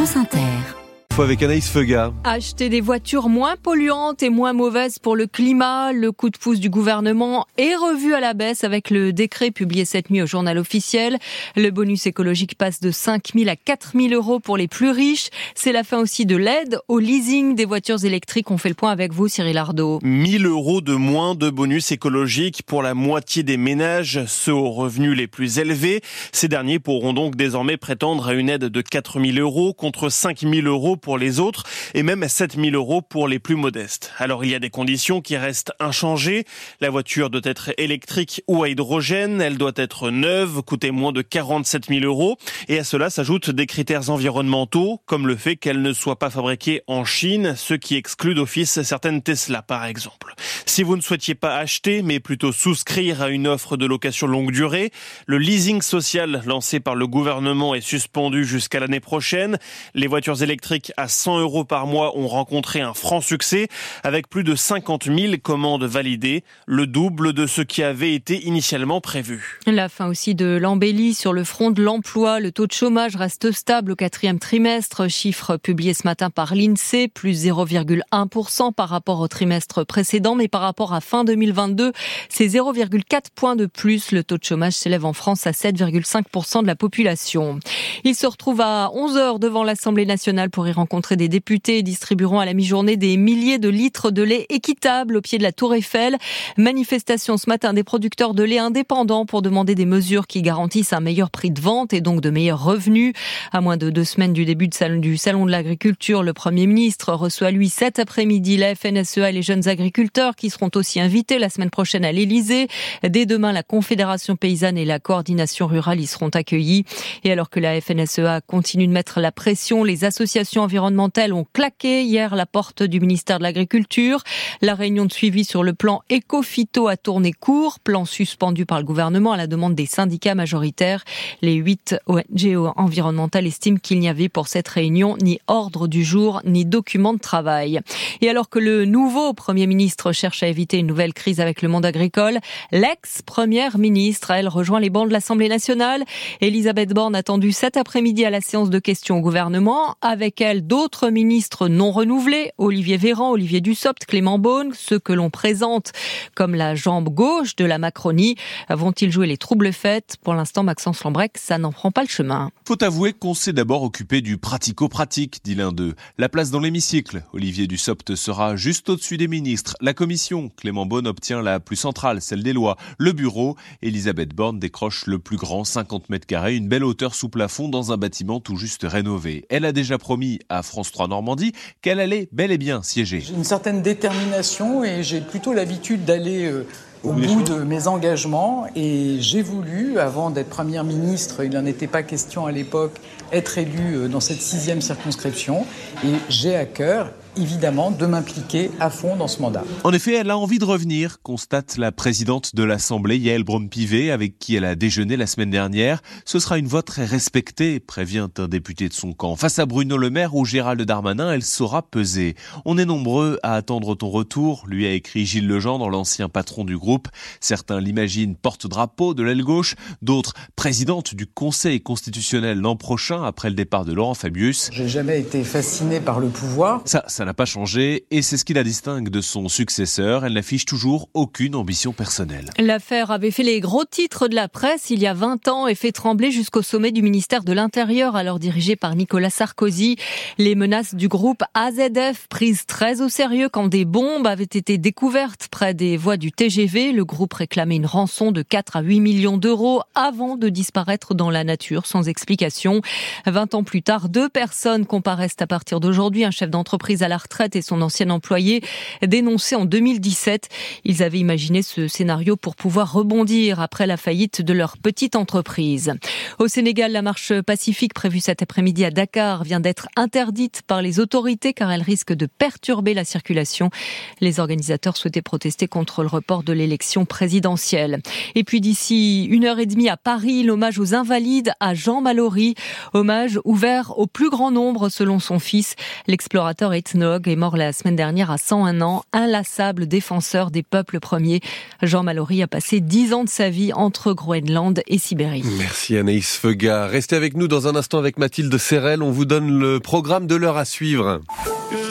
France Inter avec Anaïs Feuga. Acheter des voitures moins polluantes et moins mauvaises pour le climat, le coup de pouce du gouvernement est revu à la baisse avec le décret publié cette nuit au journal officiel. Le bonus écologique passe de 5 000 à 4 000 euros pour les plus riches. C'est la fin aussi de l'aide au leasing des voitures électriques. On fait le point avec vous, Cyril Ardo. 1000 euros de moins de bonus écologique pour la moitié des ménages, ceux aux revenus les plus élevés. Ces derniers pourront donc désormais prétendre à une aide de 4 000 euros contre 5 000 euros pour les autres et même 7000 euros pour les plus modestes. Alors il y a des conditions qui restent inchangées. La voiture doit être électrique ou à hydrogène. Elle doit être neuve, coûter moins de 47 000 euros. Et à cela s'ajoutent des critères environnementaux, comme le fait qu'elle ne soit pas fabriquée en Chine, ce qui exclut d'office certaines Tesla par exemple. Si vous ne souhaitiez pas acheter, mais plutôt souscrire à une offre de location longue durée, le leasing social lancé par le gouvernement est suspendu jusqu'à l'année prochaine. Les voitures électriques à 100 euros par mois ont rencontré un franc succès avec plus de 50 000 commandes validées, le double de ce qui avait été initialement prévu. La fin aussi de l'embellie sur le front de l'emploi. Le taux de chômage reste stable au quatrième trimestre, chiffre publié ce matin par l'INSEE, plus 0,1% par rapport au trimestre précédent, mais par rapport à fin 2022, c'est 0,4 points de plus. Le taux de chômage s'élève en France à 7,5% de la population. Il se retrouve à 11 heures devant l'Assemblée nationale pour y rencontrer des députés distribueront à la mi-journée des milliers de litres de lait équitable au pied de la Tour Eiffel. Manifestation ce matin des producteurs de lait indépendants pour demander des mesures qui garantissent un meilleur prix de vente et donc de meilleurs revenus. À moins de deux semaines du début du salon de l'agriculture, le Premier ministre reçoit lui cet après-midi la FNSEA et les jeunes agriculteurs qui seront aussi invités la semaine prochaine à l'Elysée. Dès demain, la Confédération paysanne et la coordination rurale y seront accueillis. Et alors que la FNSEA continue de mettre la pression, les associations environnementales ont claqué hier la porte du ministère de l'Agriculture. La réunion de suivi sur le plan éco-phyto a tourné court, plan suspendu par le gouvernement à la demande des syndicats majoritaires. Les huit ONG environnementales estiment qu'il n'y avait pour cette réunion ni ordre du jour ni document de travail. Et alors que le nouveau Premier ministre cherche à éviter une nouvelle crise avec le monde agricole, l'ex-première ministre, elle rejoint les bancs de l'Assemblée nationale. Elisabeth Borne attendue cet après-midi à la séance de questions au gouvernement. Avec elle, d'autres ministres non renouvelés, Olivier Véran, Olivier Dussopt, Clément Beaune, ceux que l'on présente comme la jambe gauche de la Macronie, vont-ils jouer les troubles faites Pour l'instant, Maxence Lambrec, ça n'en prend pas le chemin. Faut avouer qu'on s'est d'abord occupé du pratico-pratique, dit l'un d'eux. La place dans l'hémicycle. Olivier Dussopt sera juste au-dessus des ministres. La commission, Clément Beaune obtient la plus centrale, celle des lois. Le bureau, Elisabeth Borne décroche le plus grand, 50 mètres carrés, une belle hauteur sous plafond dans un bâtiment tout juste rénové. Elle a déjà promis à France 3 Normandie qu'elle allait bel et bien siéger. J'ai une certaine détermination et j'ai plutôt l'habitude d'aller euh, au bout de mes engagements. Et j'ai voulu, avant d'être Première ministre, il n'en était pas question à l'époque, être élu euh, dans cette sixième circonscription. Et j'ai à cœur évidemment de m'impliquer à fond dans ce mandat. En effet, elle a envie de revenir, constate la présidente de l'Assemblée, Yael Braun-Pivet, avec qui elle a déjeuné la semaine dernière. Ce sera une voix très respectée, prévient un député de son camp. Face à Bruno Le Maire ou Gérald Darmanin, elle saura peser. On est nombreux à attendre ton retour, lui a écrit Gilles Legendre, l'ancien patron du groupe. Certains l'imaginent porte-drapeau de l'aile gauche, d'autres présidente du Conseil constitutionnel l'an prochain après le départ de Laurent Fabius. J'ai jamais été fasciné par le pouvoir. Ça, ça n'a pas changé et c'est ce qui la distingue de son successeur. Elle n'affiche toujours aucune ambition personnelle. L'affaire avait fait les gros titres de la presse il y a 20 ans et fait trembler jusqu'au sommet du ministère de l'Intérieur, alors dirigé par Nicolas Sarkozy. Les menaces du groupe AZF prises très au sérieux quand des bombes avaient été découvertes près des voies du TGV. Le groupe réclamait une rançon de 4 à 8 millions d'euros avant de disparaître dans la nature sans explication. 20 ans plus tard, deux personnes comparaissent à partir d'aujourd'hui. Un chef d'entreprise à la retraite et son ancien employé dénoncé en 2017. Ils avaient imaginé ce scénario pour pouvoir rebondir après la faillite de leur petite entreprise. Au Sénégal, la marche pacifique prévue cet après-midi à Dakar vient d'être interdite par les autorités car elle risque de perturber la circulation. Les organisateurs souhaitaient protester contre le report de l'élection présidentielle. Et puis d'ici une heure et demie à Paris, l'hommage aux invalides à Jean Mallory. Hommage ouvert au plus grand nombre selon son fils. L'explorateur est Est mort la semaine dernière à 101 ans, inlassable défenseur des peuples premiers. Jean Mallory a passé 10 ans de sa vie entre Groenland et Sibérie. Merci Anaïs Feuga. Restez avec nous dans un instant avec Mathilde Serrel. On vous donne le programme de l'heure à suivre.